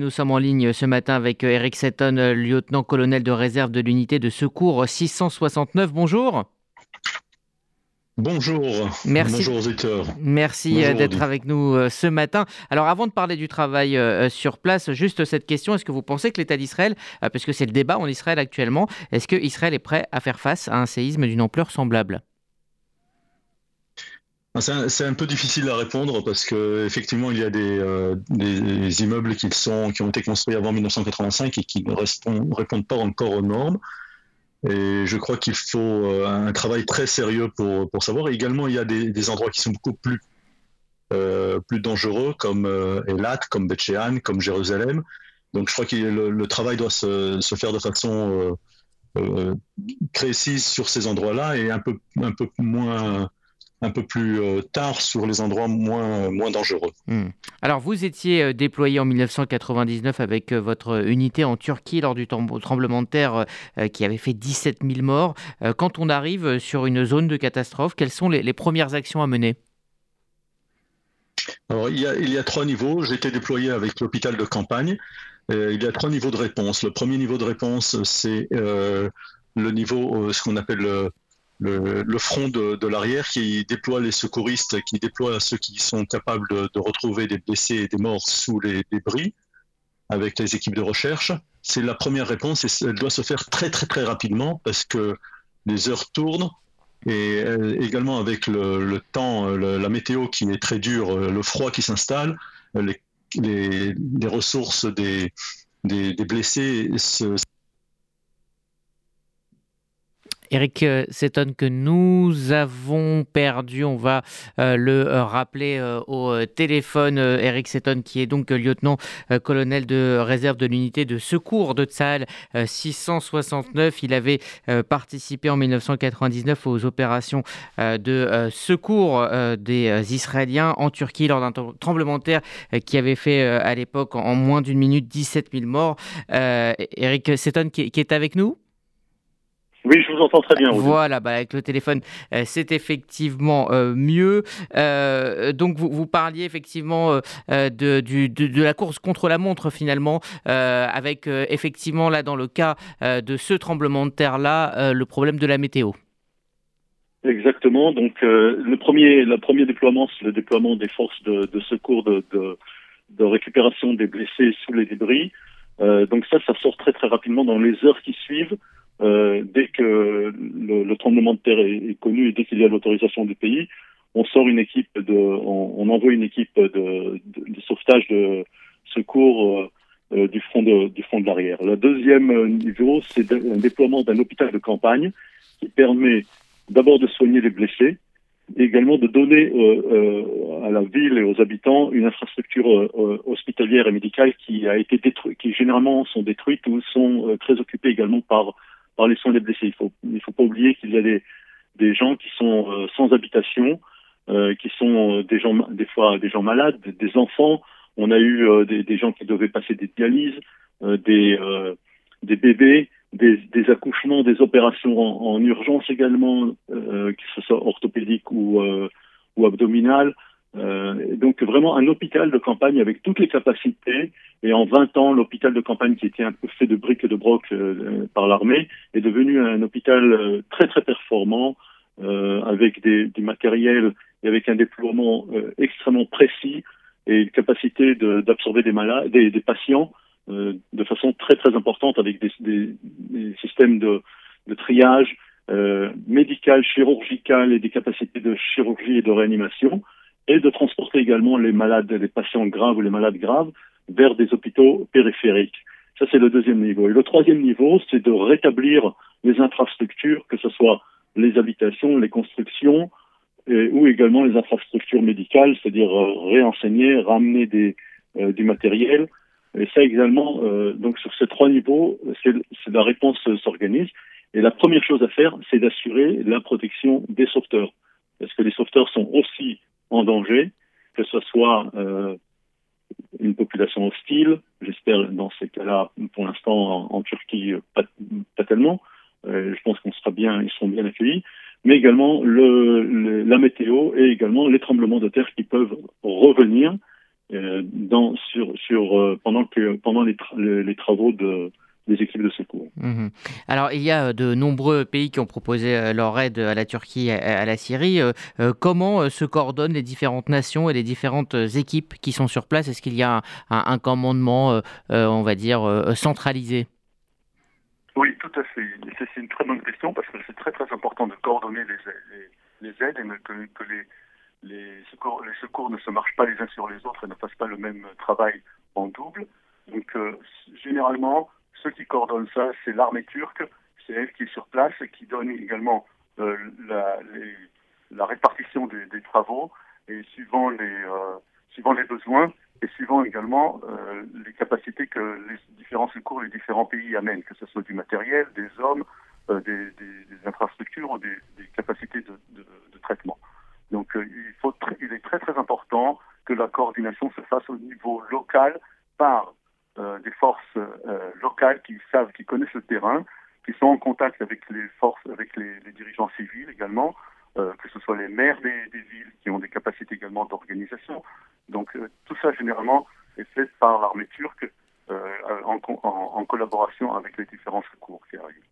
Nous sommes en ligne ce matin avec euh, Eric Seton, euh, lieutenant-colonel de réserve de l'unité de secours 669. Bonjour. Bonjour. Merci. Bonjour auditeurs. Merci euh, d'être avec nous ce matin. Alors avant de parler du travail sur place, juste cette question, est-ce que vous pensez que l'État d'Israël, parce que c'est le débat en Israël actuellement, est-ce que Israël est prêt à faire face à un séisme d'une ampleur semblable? C'est un, peu difficile à répondre parce qu'effectivement, il y a euh, des, immeubles qui, sont, qui ont été construits avant 1985 et qui ne répondent, pas encore aux normes. Et je crois qu'il faut euh, un travail très sérieux pour, pour savoir. également, il y a des, endroits qui sont beaucoup plus, euh, plus dangereux, comme Elat, comme Beth comme Jérusalem. Donc je crois que le, travail doit se, se, faire de façon précise sur ces endroits-là et un peu, un peu moins un peu plus euh, tard sur les endroits moins, moins dangereux. Hmm. Alors, vous étiez euh, déployé en 1999 avec euh, votre unité en Turquie lors du tremblement de terre qui avait fait 17 000 morts. Quand on arrive sur une zone de catastrophe, quelles sont les, premières actions à mener? Alors, il y, a, il y a trois niveaux. J'ai été déployé avec l'hôpital de campagne. il y a trois niveaux de réponse. Le premier niveau de réponse, c'est le niveau, ce qu'on appelle le, front de, l'arrière qui déploie les secouristes, qui déploie ceux qui sont capables de, retrouver des blessés et des morts sous les débris avec les équipes de recherche. C'est la première réponse et elle doit se faire très très très rapidement parce que les heures tournent et euh, également avec le, temps, la météo qui est très dure, le froid qui s'installe, les, les, ressources des, des, des blessés se Eric euh, s'étonne que nous avons perdu. On va euh, le euh, rappeler au téléphone. Eric Seton, qui est donc lieutenant-colonel de réserve de l'unité de secours de Tsahal 669. Il avait participé en 1999 aux opérations de secours des Israéliens en Turquie lors d'un tremblement de terre qui avait fait à l'époque en moins d'une minute 17 000 morts. Eric Seton qui est avec nous? Oui, je vous entends très bien. Voilà, bah, avec le téléphone, euh, c'est effectivement euh, mieux. Euh, donc, vous, vous, parliez effectivement de, du, de, la course contre la montre, finalement, avec effectivement, là, dans le cas de ce tremblement de terre-là, le problème de la météo. Exactement. Donc, le, premier, le premier déploiement, c'est le déploiement des forces de, de secours, de, de, récupération des blessés sous les débris. donc, ça, ça sort très, très rapidement dans les heures qui suivent. Euh, dès que le, le, tremblement de terre est, connu et dès qu'il y a l'autorisation du pays, on sort une équipe de, on, on envoie une équipe de, de, sauvetage de secours euh, euh du front de, du front de l'arrière. Le deuxième niveau, c'est un déploiement d'un hôpital de campagne qui permet d'abord de soigner les blessés, et également de donner à la ville et aux habitants une infrastructure hospitalière et médicale qui a été détruite, qui généralement sont détruites ou sont très occupées également par par les blessés. Il faut, il faut pas oublier qu'il y a des, des gens qui sont euh, sans habitation, euh, qui sont euh, des gens, des fois des gens malades, des, enfants. On a eu des, gens qui devaient passer des dialyses, des, des bébés, des, accouchements, des opérations en, en urgence également, que ce soit orthopédique ou, ou. Euh, donc vraiment un hôpital de campagne avec toutes les capacités. Et en 20 ans, l'hôpital de campagne qui était un peu fait de briques et de broc euh, par l'armée est devenu un hôpital euh, très très performant euh, avec des, du matériel et avec un déploiement extrêmement précis et une capacité d'absorber des malades, des, des patients de façon très très importante avec des, des, des systèmes de, de triage médical, chirurgical et des capacités de chirurgie et de réanimation et de transporter également les malades, les patients graves ou les malades graves vers des hôpitaux périphériques. Ça, c'est le deuxième niveau. Et le troisième niveau, c'est de rétablir les infrastructures, que ce soit les habitations, les constructions, ou également les infrastructures médicales, c'est-à-dire euh, réenseigner, ramener des, euh, du matériel. Et ça également, euh, donc sur ces trois niveaux, c'est la réponse s'organise. Et la première chose à faire, c'est d'assurer la protection des sauveteurs. Parce que les sauveteurs sont aussi en danger, que ce soit euh, une population hostile, j'espère dans ces cas-là, pour l'instant en, Turquie, pas, pas tellement, euh, je pense qu'on sera bien, ils seront bien accueillis, mais également le, la météo et également les tremblements de terre qui peuvent revenir dans, sur, sur, pendant, que, pendant les, les travaux de, des équipes de secours. Mhm. Alors, il y a de nombreux pays qui ont proposé euh, leur aide à la Turquie et à la Syrie. Euh, euh, comment se coordonnent les différentes nations et les différentes équipes qui sont sur place? Est-ce qu'il y a un, commandement, on va dire, centralisé? Oui, tout à fait. C'est une très bonne question parce que c'est très très important de coordonner les, les, aides et que, que les, les, secours, les secours ne se marchent pas les uns sur les autres et ne fassent pas le même travail en double. Donc, généralement, ceux qui coordonnent ça, c'est l'armée turque, c'est elle qui est sur place et qui donne également euh, la, répartition des, travaux et suivant les, euh, suivant les besoins et suivant également euh, les capacités que les différents secours, les différents pays amènent, que ce soit du matériel, des hommes, des, infrastructures ou des, capacités de, traitement. Donc il, il est très très important que la coordination se fasse au niveau local par des forces qui savent, qui connaissent le terrain, qui sont en contact avec les forces, avec les, dirigeants civils également, euh, que ce soit les maires des, villes qui ont des capacités également d'organisation. Donc tout ça généralement est fait par l'armée turque en, en, collaboration avec les différents secours qui arrivent.